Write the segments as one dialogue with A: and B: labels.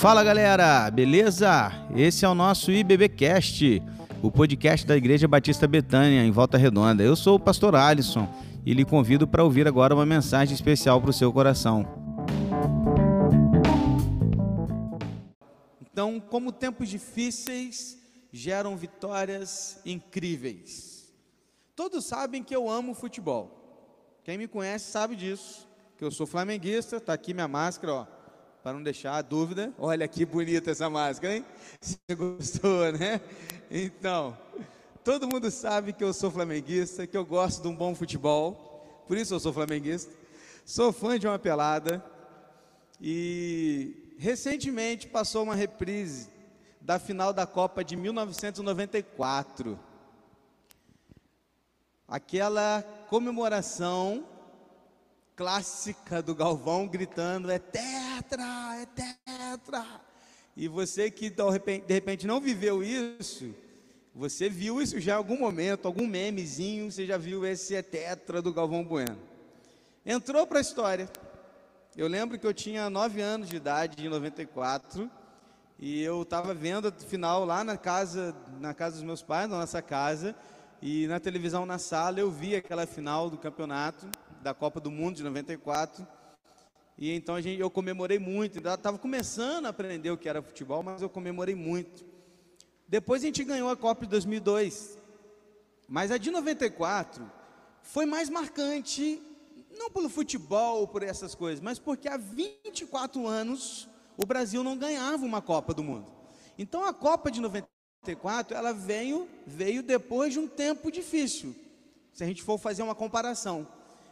A: Fala galera, beleza? Esse é o nosso IBBcast, o podcast da Igreja Batista Betânia, em Volta Redonda. Eu sou o pastor Alisson e lhe convido para ouvir agora uma mensagem especial para o seu coração. Então, como tempos difíceis geram vitórias incríveis. Todos sabem que eu amo futebol. Quem me conhece sabe disso, que eu sou flamenguista, está aqui minha máscara, ó para não deixar a dúvida. Olha que bonita essa máscara, hein? Você gostou, né? Então, todo mundo sabe que eu sou flamenguista, que eu gosto de um bom futebol, por isso eu sou flamenguista. Sou fã de uma pelada e recentemente passou uma reprise da final da Copa de 1994. Aquela comemoração clássica do Galvão gritando: é tetra, é tetra. E você que de repente não viveu isso, você viu isso já em algum momento, algum memezinho, você já viu esse é tetra do Galvão Bueno. Entrou para a história. Eu lembro que eu tinha nove anos de idade, em 94, e eu estava vendo a final lá na casa, na casa dos meus pais, na nossa casa, e na televisão na sala eu vi aquela final do campeonato da Copa do Mundo de 94. E então a gente, eu comemorei muito. Estava começando a aprender o que era futebol, mas eu comemorei muito. Depois a gente ganhou a Copa de 2002. Mas a de 94 foi mais marcante, não pelo futebol por essas coisas, mas porque há 24 anos o Brasil não ganhava uma Copa do Mundo. Então a Copa de 94, ela veio, veio depois de um tempo difícil. Se a gente for fazer uma comparação.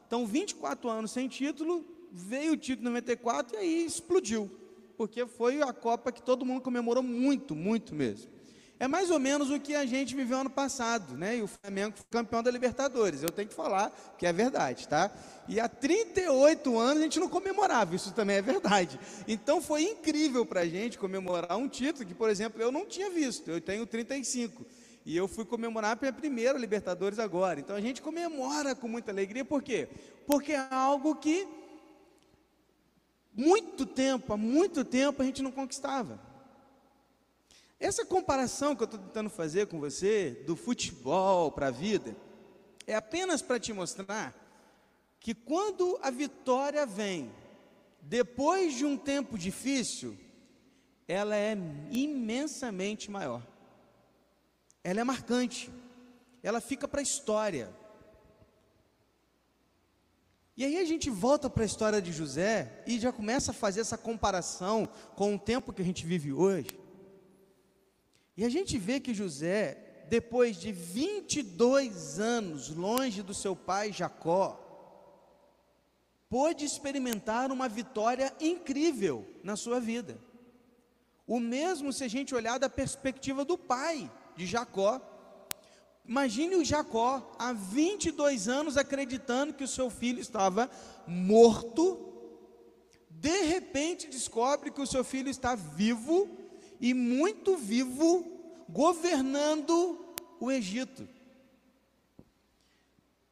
A: Então, 24 anos sem título, veio o título em 94 e aí explodiu, porque foi a Copa que todo mundo comemorou muito, muito mesmo. É mais ou menos o que a gente viveu ano passado, né? E o Flamengo foi campeão da Libertadores. Eu tenho que falar que é verdade, tá? E há 38 anos a gente não comemorava, isso também é verdade. Então foi incrível para a gente comemorar um título que, por exemplo, eu não tinha visto. Eu tenho 35. E eu fui comemorar a minha primeira Libertadores agora. Então a gente comemora com muita alegria, por quê? Porque é algo que muito tempo, há muito tempo a gente não conquistava. Essa comparação que eu estou tentando fazer com você, do futebol para a vida, é apenas para te mostrar que quando a vitória vem, depois de um tempo difícil, ela é imensamente maior ela é marcante, ela fica para a história. E aí a gente volta para a história de José e já começa a fazer essa comparação com o tempo que a gente vive hoje. E a gente vê que José, depois de 22 anos longe do seu pai Jacó, pôde experimentar uma vitória incrível na sua vida. O mesmo se a gente olhar da perspectiva do pai de Jacó. Imagine o Jacó há 22 anos acreditando que o seu filho estava morto. De repente descobre que o seu filho está vivo e muito vivo, governando o Egito.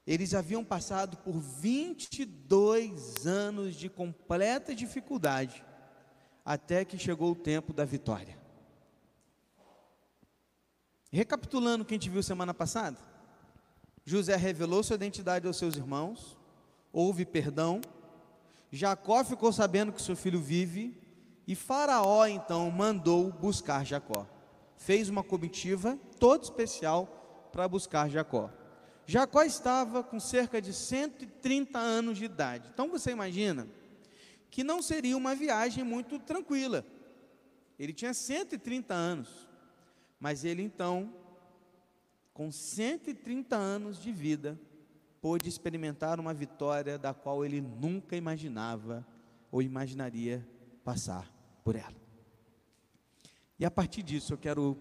A: Eles haviam passado por 22 anos de completa dificuldade, até que chegou o tempo da vitória. Recapitulando o que a gente viu semana passada, José revelou sua identidade aos seus irmãos, houve perdão, Jacó ficou sabendo que seu filho vive, e Faraó então mandou buscar Jacó. Fez uma comitiva toda especial para buscar Jacó. Jacó estava com cerca de 130 anos de idade. Então você imagina que não seria uma viagem muito tranquila. Ele tinha 130 anos. Mas ele então, com 130 anos de vida, pôde experimentar uma vitória da qual ele nunca imaginava ou imaginaria passar por ela. E a partir disso eu quero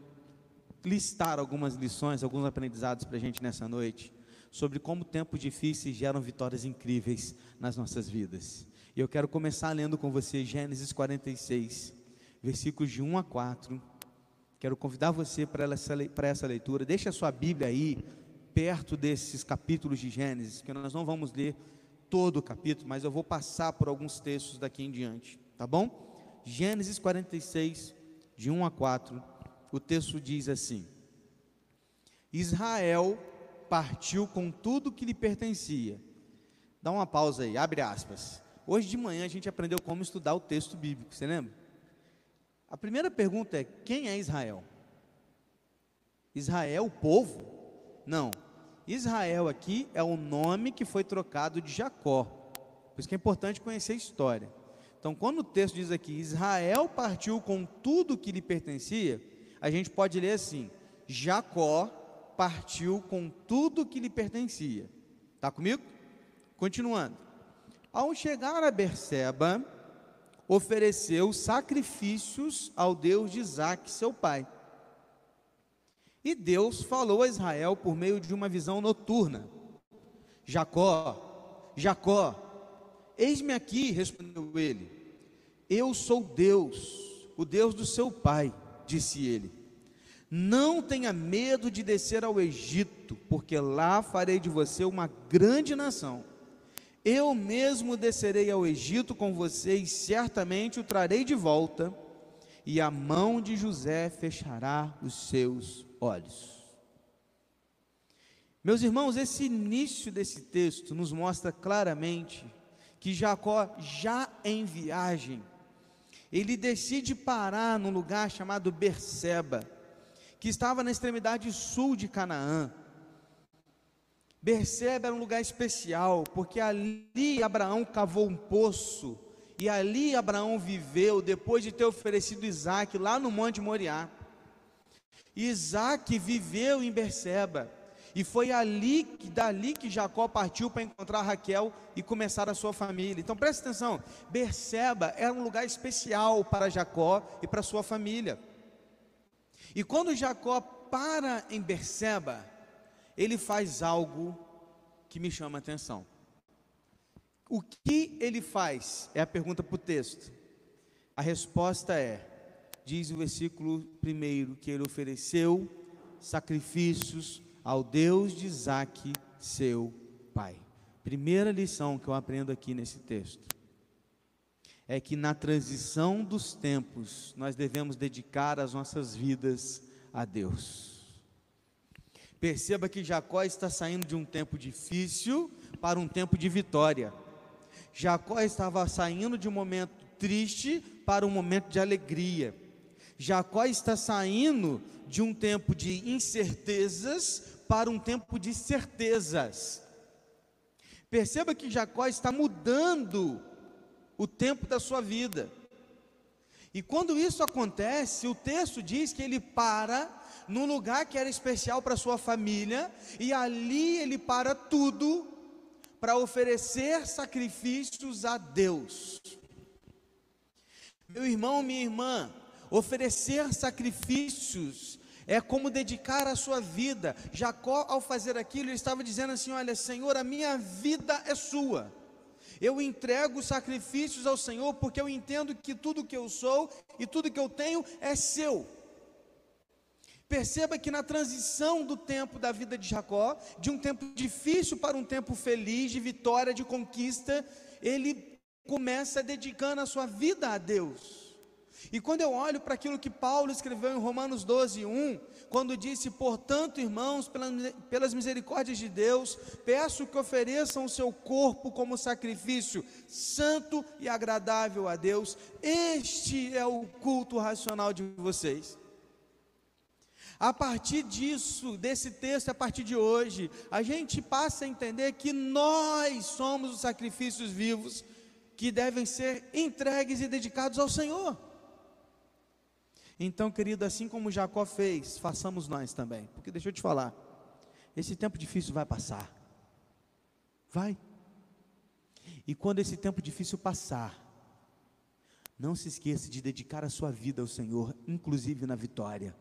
A: listar algumas lições, alguns aprendizados para a gente nessa noite, sobre como tempos difíceis geram vitórias incríveis nas nossas vidas. E eu quero começar lendo com você Gênesis 46, versículos de 1 a 4 Quero convidar você para essa leitura. Deixe a sua Bíblia aí, perto desses capítulos de Gênesis, que nós não vamos ler todo o capítulo, mas eu vou passar por alguns textos daqui em diante, tá bom? Gênesis 46, de 1 a 4, o texto diz assim: Israel partiu com tudo que lhe pertencia. Dá uma pausa aí, abre aspas. Hoje de manhã a gente aprendeu como estudar o texto bíblico, você lembra? A primeira pergunta é: quem é Israel? Israel, o povo? Não. Israel aqui é o nome que foi trocado de Jacó. Por isso que é importante conhecer a história. Então, quando o texto diz aqui, Israel partiu com tudo que lhe pertencia, a gente pode ler assim: Jacó partiu com tudo que lhe pertencia. Está comigo? Continuando. Ao chegar a Berseba, ofereceu sacrifícios ao Deus de Isaac, seu pai. E Deus falou a Israel por meio de uma visão noturna: Jacó, Jacó, eis-me aqui, respondeu ele. Eu sou Deus, o Deus do seu pai, disse ele. Não tenha medo de descer ao Egito, porque lá farei de você uma grande nação. Eu mesmo descerei ao Egito com você e certamente o trarei de volta, e a mão de José fechará os seus olhos. Meus irmãos, esse início desse texto nos mostra claramente que Jacó, já em viagem, ele decide parar num lugar chamado Berseba, que estava na extremidade sul de Canaã. Berseba era um lugar especial, porque ali Abraão cavou um poço, e ali Abraão viveu depois de ter oferecido Isaac lá no Monte Moriá. Isaac viveu em Berseba. E foi ali, dali que Jacó partiu para encontrar Raquel e começar a sua família. Então preste atenção, Berseba era um lugar especial para Jacó e para sua família. E quando Jacó para em Berseba, ele faz algo que me chama a atenção. O que ele faz? É a pergunta para o texto. A resposta é: diz o versículo primeiro que ele ofereceu sacrifícios ao Deus de Isaac, seu pai. Primeira lição que eu aprendo aqui nesse texto é que na transição dos tempos nós devemos dedicar as nossas vidas a Deus. Perceba que Jacó está saindo de um tempo difícil para um tempo de vitória. Jacó estava saindo de um momento triste para um momento de alegria. Jacó está saindo de um tempo de incertezas para um tempo de certezas. Perceba que Jacó está mudando o tempo da sua vida. E quando isso acontece, o texto diz que ele para num lugar que era especial para sua família, e ali ele para tudo para oferecer sacrifícios a Deus. Meu irmão, minha irmã, Oferecer sacrifícios é como dedicar a sua vida. Jacó, ao fazer aquilo, ele estava dizendo assim: Olha, Senhor, a minha vida é sua. Eu entrego sacrifícios ao Senhor porque eu entendo que tudo que eu sou e tudo que eu tenho é seu. Perceba que na transição do tempo da vida de Jacó, de um tempo difícil para um tempo feliz, de vitória, de conquista, ele começa dedicando a sua vida a Deus. E quando eu olho para aquilo que Paulo escreveu em Romanos 12, 1, quando disse: Portanto, irmãos, pelas misericórdias de Deus, peço que ofereçam o seu corpo como sacrifício santo e agradável a Deus, este é o culto racional de vocês. A partir disso, desse texto, a partir de hoje, a gente passa a entender que nós somos os sacrifícios vivos que devem ser entregues e dedicados ao Senhor. Então, querido, assim como Jacó fez, façamos nós também. Porque deixa eu te falar, esse tempo difícil vai passar. Vai. E quando esse tempo difícil passar, não se esqueça de dedicar a sua vida ao Senhor, inclusive na vitória.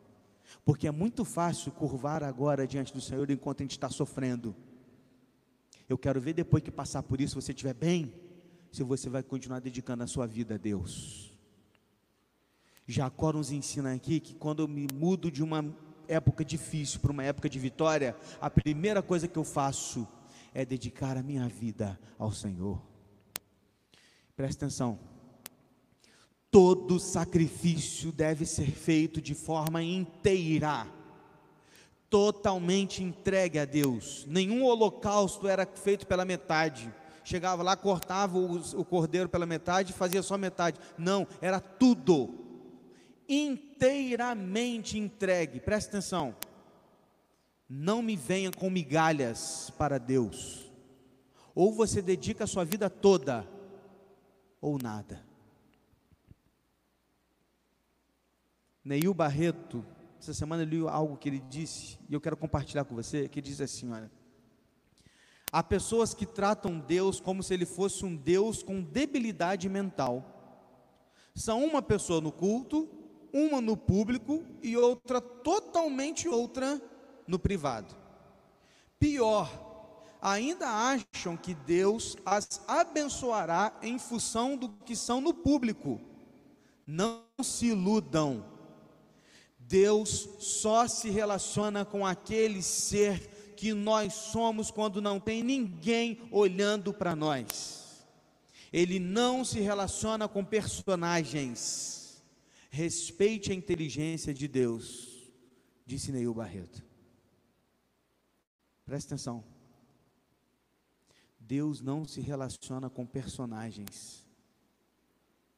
A: Porque é muito fácil curvar agora diante do Senhor enquanto a gente está sofrendo. Eu quero ver depois que passar por isso, você estiver bem, se você vai continuar dedicando a sua vida a Deus. Jacó nos ensina aqui que quando eu me mudo de uma época difícil para uma época de vitória, a primeira coisa que eu faço é dedicar a minha vida ao Senhor. Presta atenção. Todo sacrifício deve ser feito de forma inteira, totalmente entregue a Deus. Nenhum holocausto era feito pela metade. Chegava lá, cortava o, cordeiro pela metade e fazia só metade. Não, era tudo inteiramente entregue. Presta atenção. Não me venha com migalhas para Deus. Ou você dedica a sua vida toda, ou nada. Neil Barreto, essa semana eu li algo que ele disse, e eu quero compartilhar com você, que diz assim, olha. Há pessoas que tratam Deus como se ele fosse um Deus com debilidade mental. São uma pessoa no culto, uma no público e outra totalmente outra no privado. Pior, ainda acham que Deus as abençoará em função do que são no público. Não se iludam. Deus só se relaciona com aquele ser que nós somos quando não tem ninguém olhando para nós. Ele não se relaciona com personagens. Respeite a inteligência de Deus, disse Neil Barreto. Preste atenção. Deus não se relaciona com personagens.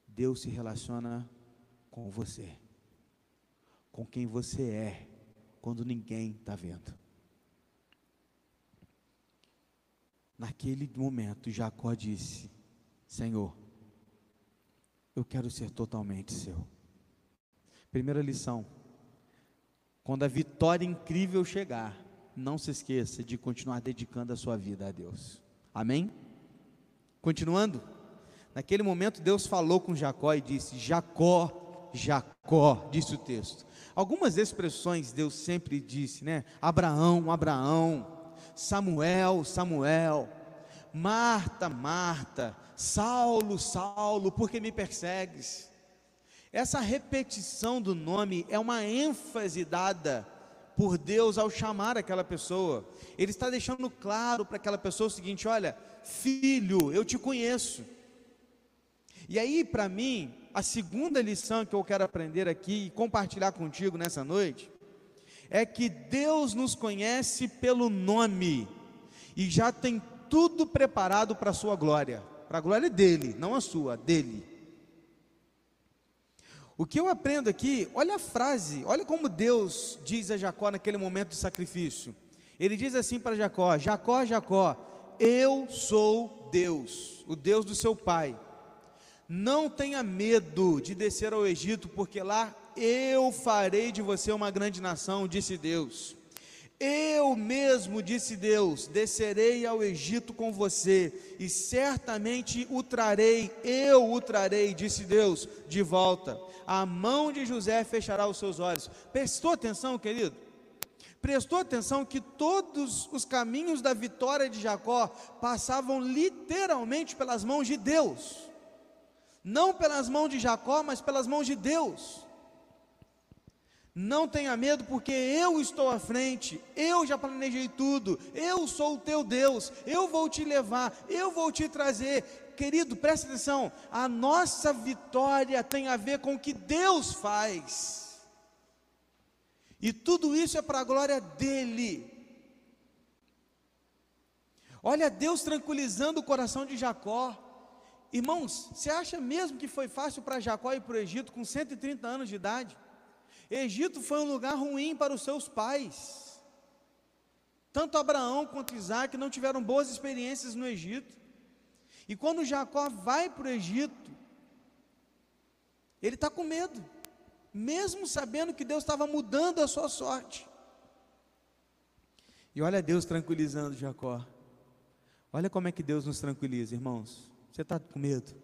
A: Deus se relaciona com você. Com quem você é, quando ninguém está vendo. Naquele momento, Jacó disse: Senhor, eu quero ser totalmente seu. Primeira lição: quando a vitória incrível chegar, não se esqueça de continuar dedicando a sua vida a Deus. Amém? Continuando, naquele momento Deus falou com Jacó e disse: Jacó, Jacó, disse o texto. Algumas expressões Deus sempre disse, né? Abraão, Abraão, Samuel, Samuel, Marta, Marta, Saulo, Saulo, por que me persegues? Essa repetição do nome é uma ênfase dada por Deus ao chamar aquela pessoa. Ele está deixando claro para aquela pessoa o seguinte: olha, filho, eu te conheço. E aí, para mim, a segunda lição que eu quero aprender aqui e compartilhar contigo nessa noite é que Deus nos conhece pelo nome e já tem tudo preparado para a sua glória, para a glória dele, não a sua, dele. O que eu aprendo aqui, olha a frase, olha como Deus diz a Jacó naquele momento de sacrifício. Ele diz assim para Jacó: Jacó, Jacó, eu sou Deus, o Deus do seu pai. Não tenha medo de descer ao Egito, porque lá eu farei de você uma grande nação, disse Deus. Eu mesmo, disse Deus, descerei ao Egito com você, e certamente o trarei, eu o trarei, disse Deus, de volta. A mão de José fechará os seus olhos. Prestou atenção, querido? Prestou atenção que todos os caminhos da vitória de Jacó passavam literalmente pelas mãos de Deus. Não pelas mãos de Jacó, mas pelas mãos de Deus. Não tenha medo, porque eu estou à frente, eu já planejei tudo, eu sou o teu Deus, eu vou te levar, eu vou te trazer. Querido, presta atenção, a nossa vitória tem a ver com o que Deus faz, e tudo isso é para a glória dEle. Olha Deus tranquilizando o coração de Jacó. Irmãos, você acha mesmo que foi fácil para Jacó ir para o Egito com 130 anos de idade? Egito foi um lugar ruim para os seus pais. Tanto Abraão quanto Isaac não tiveram boas experiências no Egito. E quando Jacó vai para o Egito, ele está com medo, mesmo sabendo que Deus estava mudando a sua sorte. E olha Deus tranquilizando Jacó. Olha como é que Deus nos tranquiliza, irmãos. Você está com medo?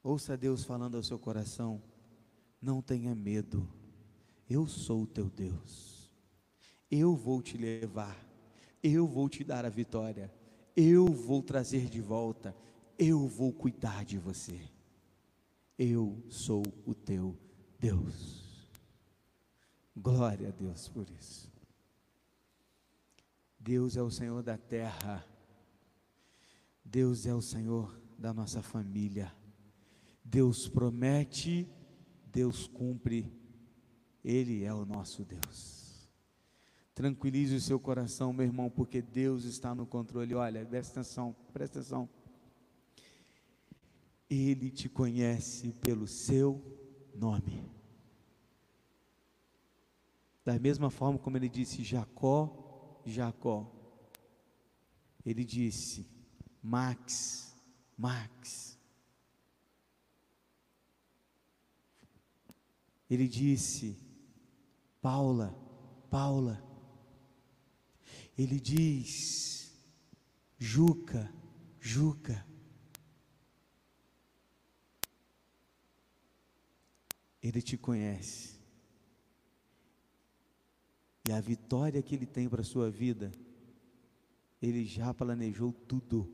A: Ouça Deus falando ao seu coração: não tenha medo, eu sou o teu Deus, eu vou te levar, eu vou te dar a vitória, eu vou trazer de volta, eu vou cuidar de você, eu sou o teu Deus. Glória a Deus por isso. Deus é o Senhor da terra, Deus é o Senhor da nossa família. Deus promete, Deus cumpre, Ele é o nosso Deus. Tranquilize o seu coração, meu irmão, porque Deus está no controle. Olha, presta atenção, presta atenção. Ele te conhece pelo seu nome. Da mesma forma como ele disse Jacó, Jacó, ele disse Max, Max. Ele disse Paula, Paula. Ele diz Juca, Juca. Ele te conhece. E a vitória que Ele tem para a sua vida, Ele já planejou tudo.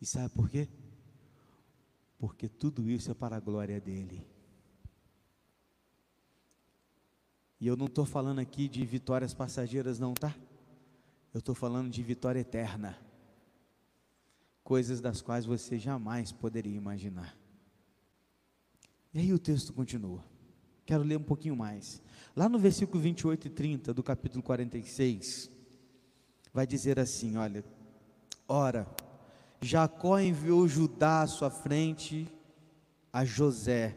A: E sabe por quê? Porque tudo isso é para a glória dEle. E eu não estou falando aqui de vitórias passageiras, não, tá? Eu estou falando de vitória eterna. Coisas das quais você jamais poderia imaginar. E aí o texto continua. Quero ler um pouquinho mais. Lá no versículo 28 e 30 do capítulo 46, vai dizer assim: Olha, ora, Jacó enviou Judá à sua frente a José,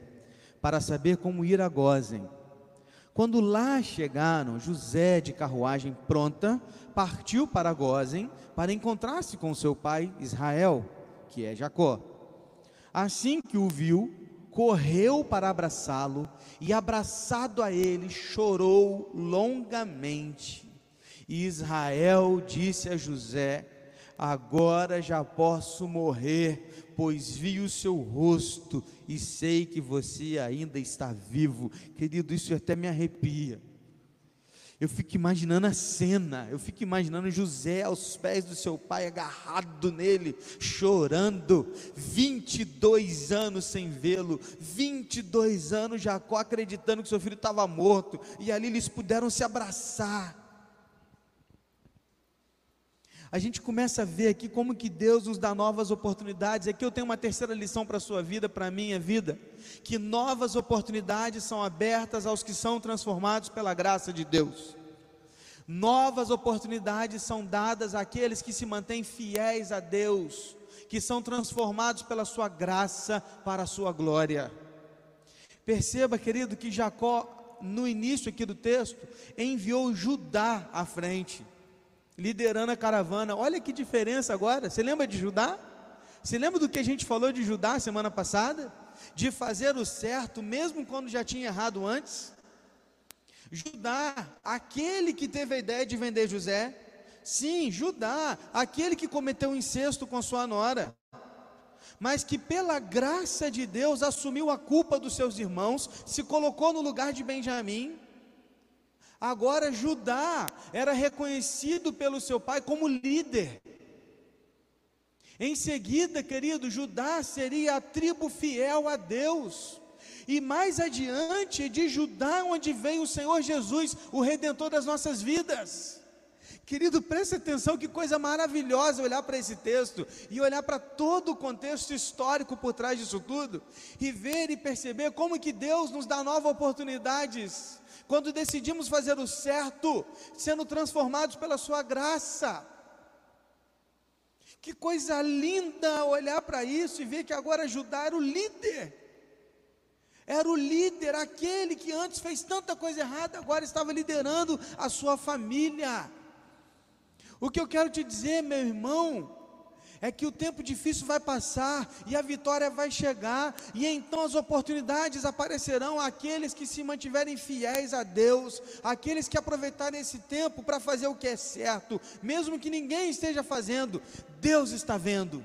A: para saber como ir a Gozem. Quando lá chegaram, José, de carruagem pronta, partiu para Gozem para encontrar-se com seu pai Israel, que é Jacó. Assim que o viu, correu para abraçá-lo e, abraçado a ele, chorou longamente. E Israel disse a José: Agora já posso morrer, pois vi o seu rosto e sei que você ainda está vivo. Querido, isso até me arrepia. Eu fico imaginando a cena, eu fico imaginando José aos pés do seu pai, agarrado nele, chorando, 22 anos sem vê-lo, 22 anos Jacó acreditando que seu filho estava morto, e ali eles puderam se abraçar. A gente começa a ver aqui como que Deus nos dá novas oportunidades. Aqui eu tenho uma terceira lição para a sua vida, para a minha vida, que novas oportunidades são abertas aos que são transformados pela graça de Deus. Novas oportunidades são dadas àqueles que se mantêm fiéis a Deus, que são transformados pela sua graça para a sua glória. Perceba, querido, que Jacó, no início aqui do texto, enviou Judá à frente liderando a caravana. Olha que diferença agora. Você lembra de Judá? Você lembra do que a gente falou de Judá semana passada? De fazer o certo, mesmo quando já tinha errado antes? Judá, aquele que teve a ideia de vender José. Sim, Judá, aquele que cometeu incesto com sua nora. Mas que pela graça de Deus assumiu a culpa dos seus irmãos, se colocou no lugar de Benjamim Agora Judá era reconhecido pelo seu pai como líder. Em seguida, querido, Judá seria a tribo fiel a Deus. E mais adiante, de Judá, onde vem o Senhor Jesus, o redentor das nossas vidas. Querido, preste atenção, que coisa maravilhosa olhar para esse texto e olhar para todo o contexto histórico por trás disso tudo e ver e perceber como que Deus nos dá novas oportunidades quando decidimos fazer o certo, sendo transformados pela Sua graça. Que coisa linda olhar para isso e ver que agora Judá era o líder. Era o líder, aquele que antes fez tanta coisa errada, agora estava liderando a sua família. O que eu quero te dizer, meu irmão, é que o tempo difícil vai passar e a vitória vai chegar, e então as oportunidades aparecerão àqueles que se mantiverem fiéis a Deus, aqueles que aproveitarem esse tempo para fazer o que é certo, mesmo que ninguém esteja fazendo, Deus está vendo.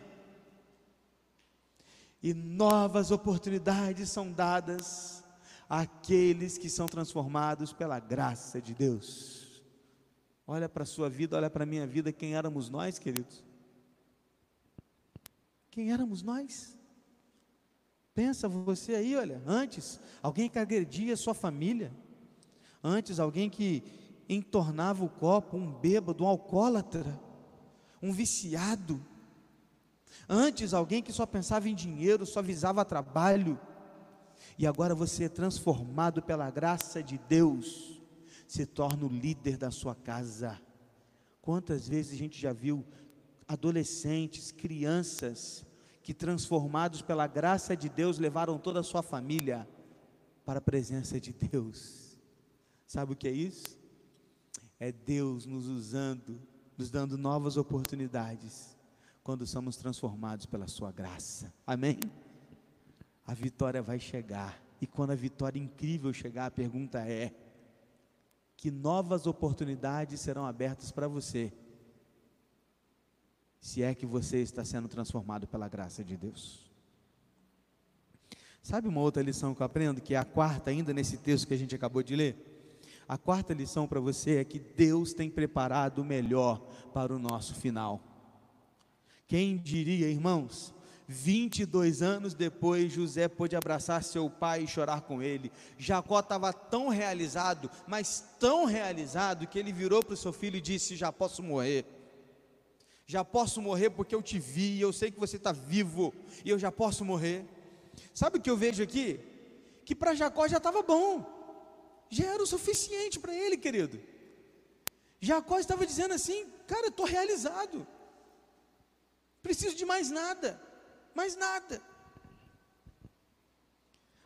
A: E novas oportunidades são dadas àqueles que são transformados pela graça de Deus. Olha para a sua vida, olha para a minha vida, quem éramos nós, queridos? Quem éramos nós? Pensa você aí, olha, antes, alguém que agredia sua família, antes, alguém que entornava o copo, um bêbado, um alcoólatra, um viciado, Antes, alguém que só pensava em dinheiro, só visava trabalho. E agora você é transformado pela graça de Deus, se torna o líder da sua casa. Quantas vezes a gente já viu adolescentes, crianças, que transformados pela graça de Deus levaram toda a sua família para a presença de Deus. Sabe o que é isso? É Deus nos usando, nos dando novas oportunidades quando somos transformados pela sua graça. Amém? A vitória vai chegar. E quando a vitória incrível chegar, a pergunta é: que novas oportunidades serão abertas para você? Se é que você está sendo transformado pela graça de Deus. Sabe uma outra lição que eu aprendo, que é a quarta, ainda nesse texto que a gente acabou de ler? A quarta lição para você é que Deus tem preparado o melhor para o nosso final. Quem diria, irmãos, 22 anos depois, José pôde abraçar seu pai e chorar com ele. Jacó estava tão realizado, mas tão realizado, que ele virou para o seu filho e disse: Já posso morrer. Já posso morrer porque eu te vi, eu sei que você está vivo, e eu já posso morrer. Sabe o que eu vejo aqui? Que para Jacó já estava bom, já era o suficiente para ele, querido. Jacó estava dizendo assim: Cara, estou realizado. Preciso de mais nada, mais nada.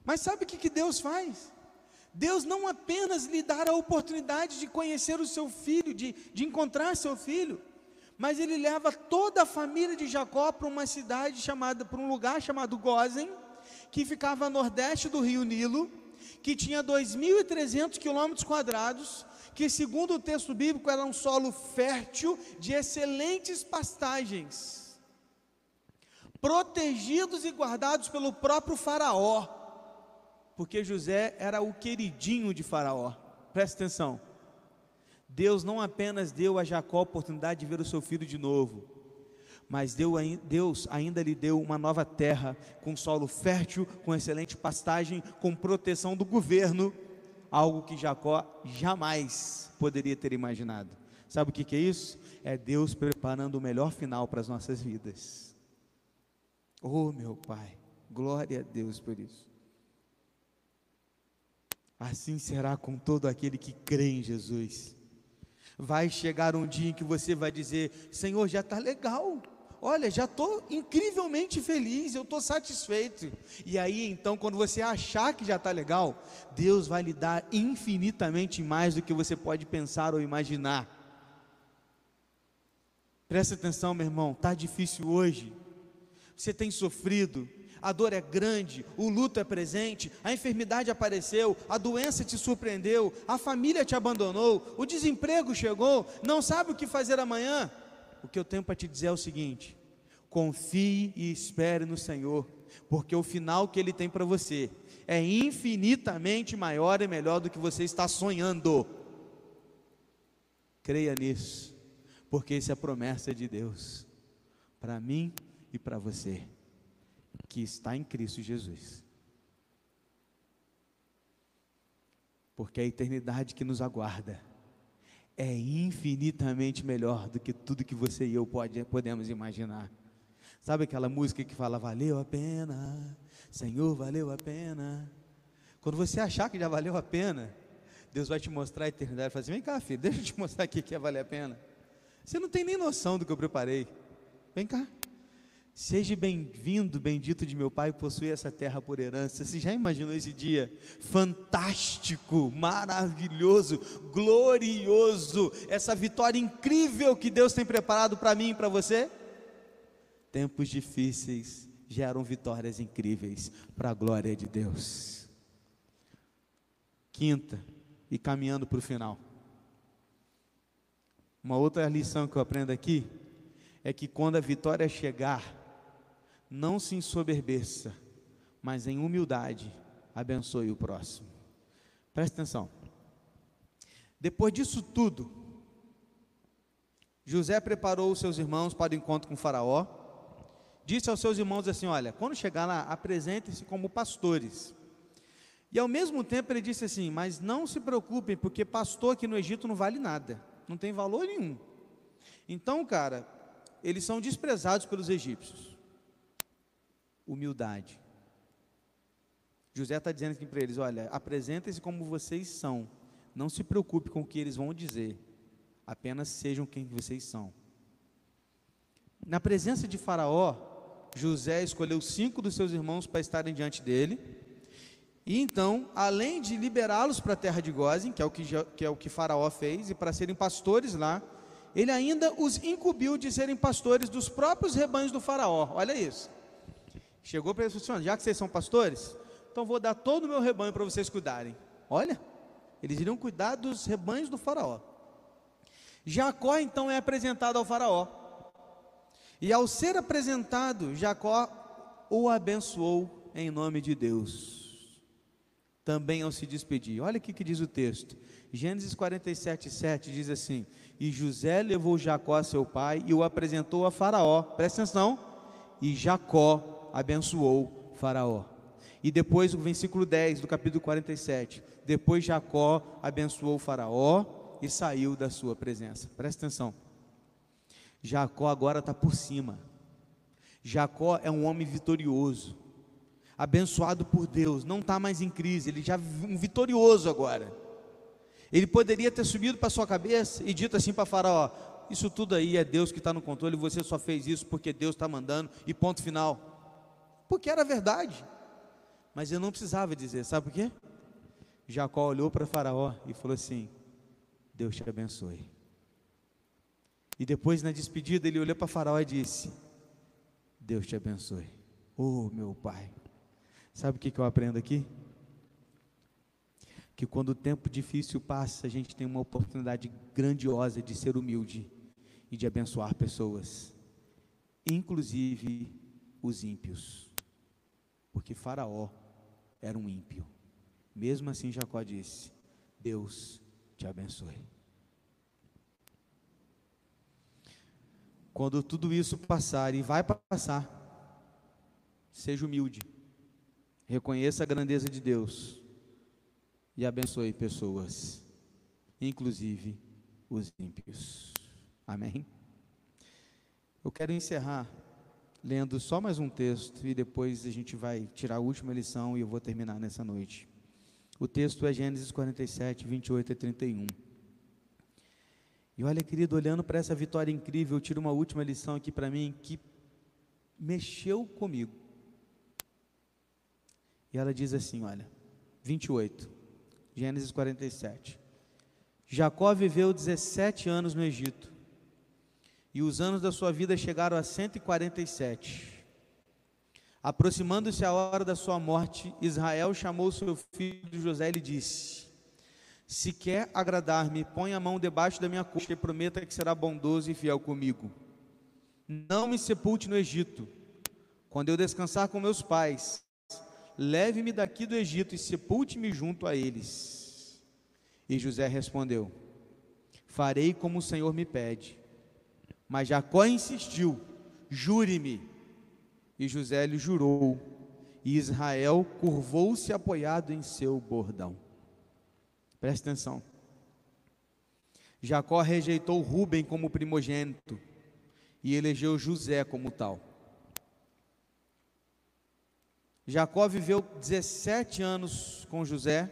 A: Mas sabe o que, que Deus faz? Deus não apenas lhe dá a oportunidade de conhecer o seu filho, de, de encontrar seu filho, mas ele leva toda a família de Jacó para uma cidade chamada, para um lugar chamado Gozen, que ficava a nordeste do rio Nilo, que tinha 2.300 quilômetros quadrados, que segundo o texto bíblico era um solo fértil de excelentes pastagens protegidos e guardados pelo próprio Faraó, porque José era o queridinho de Faraó. Presta atenção. Deus não apenas deu a Jacó a oportunidade de ver o seu filho de novo, mas Deus ainda lhe deu uma nova terra, com solo fértil, com excelente pastagem, com proteção do governo, algo que Jacó jamais poderia ter imaginado. Sabe o que é isso? É Deus preparando o melhor final para as nossas vidas. Oh, meu Pai, glória a Deus por isso. Assim será com todo aquele que crê em Jesus. Vai chegar um dia em que você vai dizer: Senhor, já está legal. Olha, já estou incrivelmente feliz, eu estou satisfeito. E aí, então, quando você achar que já está legal, Deus vai lhe dar infinitamente mais do que você pode pensar ou imaginar. Presta atenção, meu irmão, está difícil hoje você tem sofrido, a dor é grande, o luto é presente, a enfermidade apareceu, a doença te surpreendeu, a família te abandonou, o desemprego chegou, não sabe o que fazer amanhã. O que eu tenho para te dizer é o seguinte: confie e espere no Senhor, porque o final que Ele tem para você é infinitamente maior e melhor do que você está sonhando. Creia nisso, porque isso é promessa de Deus para mim e para você que está em Cristo Jesus. Porque a eternidade que nos aguarda é infinitamente melhor do que tudo que você e eu pode, podemos imaginar. Sabe aquela música que fala, valeu a pena, Senhor, valeu a pena. Quando você achar que já valeu a pena, Deus vai te mostrar a eternidade. Fala assim, vem cá, filho, deixa eu te mostrar aqui que ia valer a pena. Você não tem nem noção do que eu preparei. Vem cá. Seja bem-vindo, bendito de meu Pai, possuir essa terra por herança. Você já imaginou esse dia fantástico, maravilhoso, glorioso, essa vitória incrível que Deus tem preparado para mim e para você? Tempos difíceis geram vitórias incríveis para a glória de Deus. Quinta, e caminhando para o final. Uma outra lição que eu aprendo aqui é que quando a vitória chegar, não se ensoberbeça, mas em humildade abençoe o próximo. Presta atenção. Depois disso tudo, José preparou os seus irmãos para o encontro com Faraó. Disse aos seus irmãos assim: Olha, quando chegar lá, apresentem-se como pastores. E ao mesmo tempo ele disse assim: Mas não se preocupem, porque pastor aqui no Egito não vale nada, não tem valor nenhum. Então, cara, eles são desprezados pelos egípcios. Humildade. José está dizendo aqui para eles: olha, apresentem-se como vocês são, não se preocupe com o que eles vão dizer, apenas sejam quem vocês são. Na presença de Faraó, José escolheu cinco dos seus irmãos para estarem diante dele. E então, além de liberá-los para a terra de Gozem, que é o que, que é o que Faraó fez, e para serem pastores lá, ele ainda os incumbiu de serem pastores dos próprios rebanhos do Faraó. Olha isso. Chegou para eles e falou assim: já que vocês são pastores, então vou dar todo o meu rebanho para vocês cuidarem. Olha, eles iriam cuidar dos rebanhos do Faraó. Jacó então é apresentado ao Faraó. E ao ser apresentado, Jacó o abençoou em nome de Deus. Também ao se despedir. Olha o que diz o texto. Gênesis 47, 7 diz assim: E José levou Jacó a seu pai e o apresentou a Faraó. Presta atenção. E Jacó abençoou Faraó. E depois o versículo 10 do capítulo 47. Depois Jacó abençoou Faraó e saiu da sua presença. Presta atenção. Jacó agora está por cima. Jacó é um homem vitorioso, abençoado por Deus, não está mais em crise, ele já é um vitorioso agora. Ele poderia ter subido para sua cabeça e dito assim para Faraó: Isso tudo aí é Deus que está no controle, você só fez isso porque Deus está mandando, e ponto final. Porque era verdade. Mas eu não precisava dizer, sabe por quê? Jacó olhou para Faraó e falou assim: Deus te abençoe. E depois, na despedida, ele olhou para Faraó e disse: Deus te abençoe. Oh, meu pai. Sabe o que, que eu aprendo aqui? Que quando o tempo difícil passa, a gente tem uma oportunidade grandiosa de ser humilde e de abençoar pessoas, inclusive os ímpios. Porque Faraó era um ímpio. Mesmo assim, Jacó disse: Deus te abençoe. Quando tudo isso passar, e vai passar, seja humilde, reconheça a grandeza de Deus e abençoe pessoas, inclusive os ímpios. Amém? Eu quero encerrar lendo só mais um texto e depois a gente vai tirar a última lição e eu vou terminar nessa noite. O texto é Gênesis 47, 28 e 31. E olha, querido, olhando para essa vitória incrível, eu tiro uma última lição aqui para mim que mexeu comigo. E ela diz assim: olha, 28, Gênesis 47. Jacó viveu 17 anos no Egito, e os anos da sua vida chegaram a 147. Aproximando-se a hora da sua morte, Israel chamou seu filho José e lhe disse: se quer agradar-me, põe a mão debaixo da minha coxa e prometa que será bondoso e fiel comigo. Não me sepulte no Egito. Quando eu descansar com meus pais, leve-me daqui do Egito e sepulte-me junto a eles. E José respondeu: Farei como o Senhor me pede. Mas Jacó insistiu: Jure-me. E José lhe jurou. E Israel curvou-se apoiado em seu bordão. Preste atenção. Jacó rejeitou Rubem como primogênito e elegeu José como tal. Jacó viveu 17 anos com José.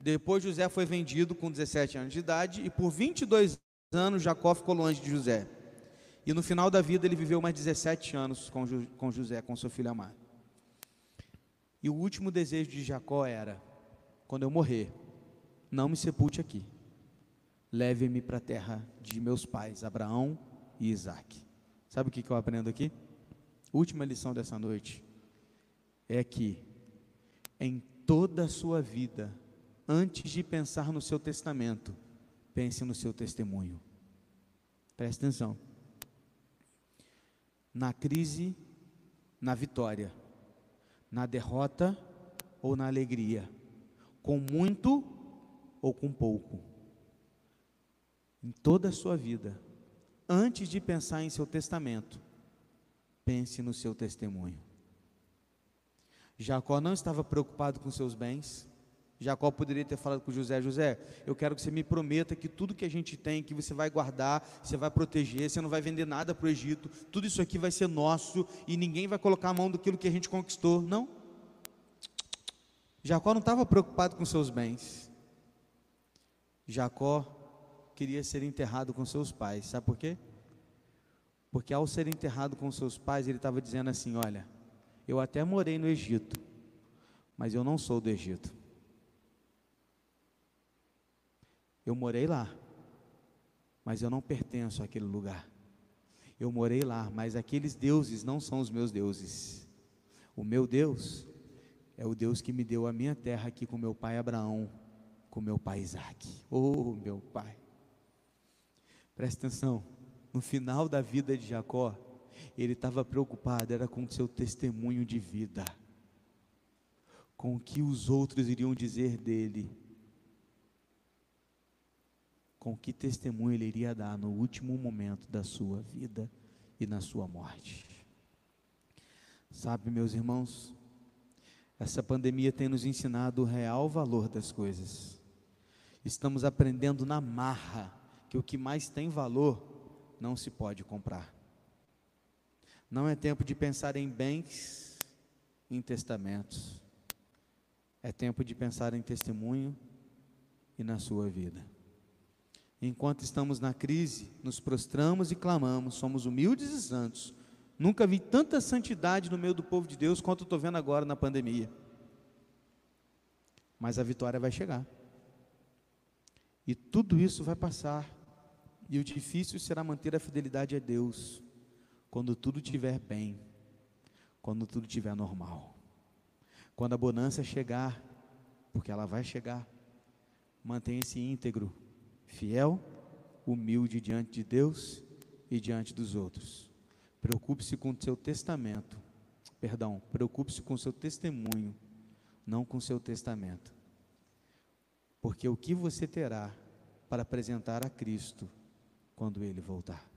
A: Depois José foi vendido com 17 anos de idade e por 22 anos Jacó ficou longe de José. E no final da vida ele viveu mais 17 anos com, com José, com seu filho amado. E o último desejo de Jacó era: quando eu morrer, não me sepulte aqui. Leve-me para a terra de meus pais, Abraão e Isaac. Sabe o que, que eu aprendo aqui? Última lição dessa noite é que em toda a sua vida, antes de pensar no seu testamento, pense no seu testemunho. Preste atenção. Na crise, na vitória, na derrota ou na alegria, com muito ou com pouco. Em toda a sua vida, antes de pensar em seu testamento, pense no seu testemunho. Jacó não estava preocupado com seus bens, Jacó poderia ter falado com José: José, eu quero que você me prometa que tudo que a gente tem, que você vai guardar, você vai proteger, você não vai vender nada para o Egito, tudo isso aqui vai ser nosso e ninguém vai colocar a mão daquilo que a gente conquistou. Não. Jacó não estava preocupado com seus bens. Jacó queria ser enterrado com seus pais. Sabe por quê? Porque ao ser enterrado com seus pais, ele estava dizendo assim: Olha, eu até morei no Egito, mas eu não sou do Egito. Eu morei lá, mas eu não pertenço àquele lugar. Eu morei lá, mas aqueles deuses não são os meus deuses. O meu Deus é o Deus que me deu a minha terra aqui com meu pai Abraão, com meu pai Isaac. Oh, meu pai. Presta atenção, no final da vida de Jacó, ele estava preocupado, era com o seu testemunho de vida, com o que os outros iriam dizer dele com que testemunho ele iria dar no último momento da sua vida e na sua morte. Sabe, meus irmãos, essa pandemia tem nos ensinado o real valor das coisas. Estamos aprendendo na marra que o que mais tem valor não se pode comprar. Não é tempo de pensar em bens, em testamentos. É tempo de pensar em testemunho e na sua vida. Enquanto estamos na crise, nos prostramos e clamamos, somos humildes e santos. Nunca vi tanta santidade no meio do povo de Deus quanto estou vendo agora na pandemia. Mas a vitória vai chegar. E tudo isso vai passar. E o difícil será manter a fidelidade a Deus quando tudo estiver bem, quando tudo estiver normal. Quando a bonança chegar, porque ela vai chegar, mantenha-se íntegro fiel, humilde diante de Deus e diante dos outros. Preocupe-se com o seu testamento. Perdão, preocupe-se com o seu testemunho, não com o seu testamento. Porque o que você terá para apresentar a Cristo quando ele voltar?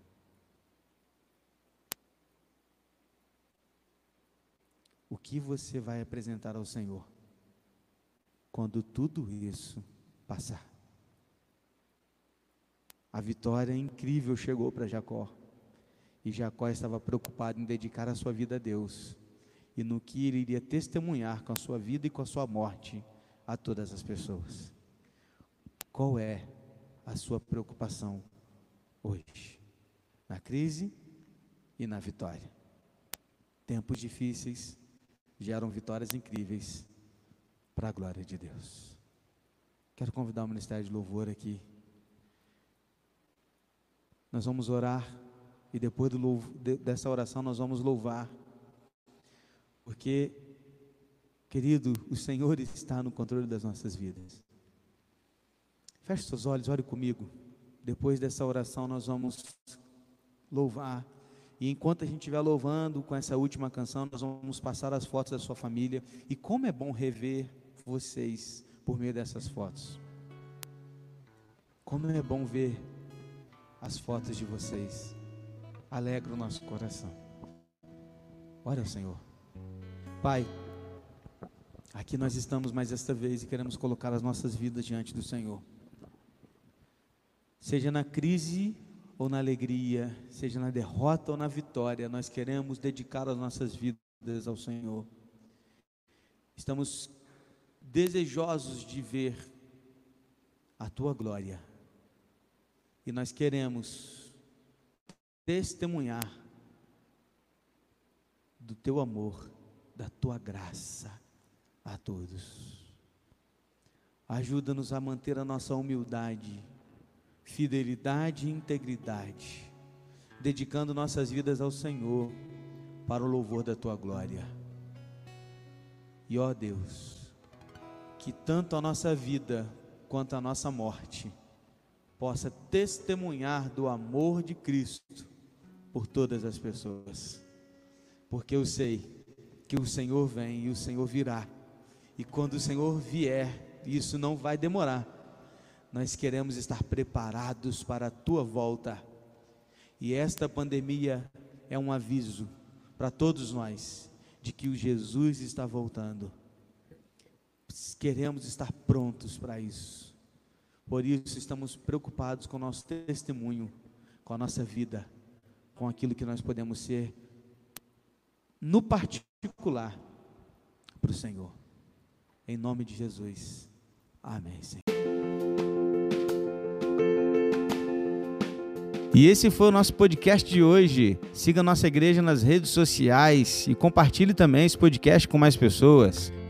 A: O que você vai apresentar ao Senhor quando tudo isso passar? A vitória incrível chegou para Jacó. E Jacó estava preocupado em dedicar a sua vida a Deus e no que ele iria testemunhar com a sua vida e com a sua morte a todas as pessoas. Qual é a sua preocupação hoje? Na crise e na vitória. Tempos difíceis geram vitórias incríveis para a glória de Deus. Quero convidar o Ministério de Louvor aqui nós vamos orar e depois do, dessa oração nós vamos louvar. Porque, querido, o Senhor está no controle das nossas vidas. Feche seus olhos, ore comigo. Depois dessa oração nós vamos louvar. E enquanto a gente estiver louvando com essa última canção, nós vamos passar as fotos da sua família. E como é bom rever vocês por meio dessas fotos. Como é bom ver as fotos de vocês. Alegra o nosso coração. Ora ao Senhor. Pai, aqui nós estamos mais esta vez e queremos colocar as nossas vidas diante do Senhor. Seja na crise ou na alegria, seja na derrota ou na vitória, nós queremos dedicar as nossas vidas ao Senhor. Estamos desejosos de ver a tua glória e nós queremos testemunhar do teu amor, da tua graça a todos. Ajuda-nos a manter a nossa humildade, fidelidade e integridade, dedicando nossas vidas ao Senhor para o louvor da tua glória. E ó Deus, que tanto a nossa vida quanto a nossa morte possa testemunhar do amor de Cristo por todas as pessoas. Porque eu sei que o Senhor vem e o Senhor virá. E quando o Senhor vier, isso não vai demorar. Nós queremos estar preparados para a tua volta. E esta pandemia é um aviso para todos nós de que o Jesus está voltando. queremos estar prontos para isso. Por isso, estamos preocupados com o nosso testemunho, com a nossa vida, com aquilo que nós podemos ser, no particular, para o Senhor. Em nome de Jesus. Amém, Senhor. E esse foi o nosso podcast de hoje. Siga nossa igreja nas redes sociais e compartilhe também esse podcast com mais pessoas.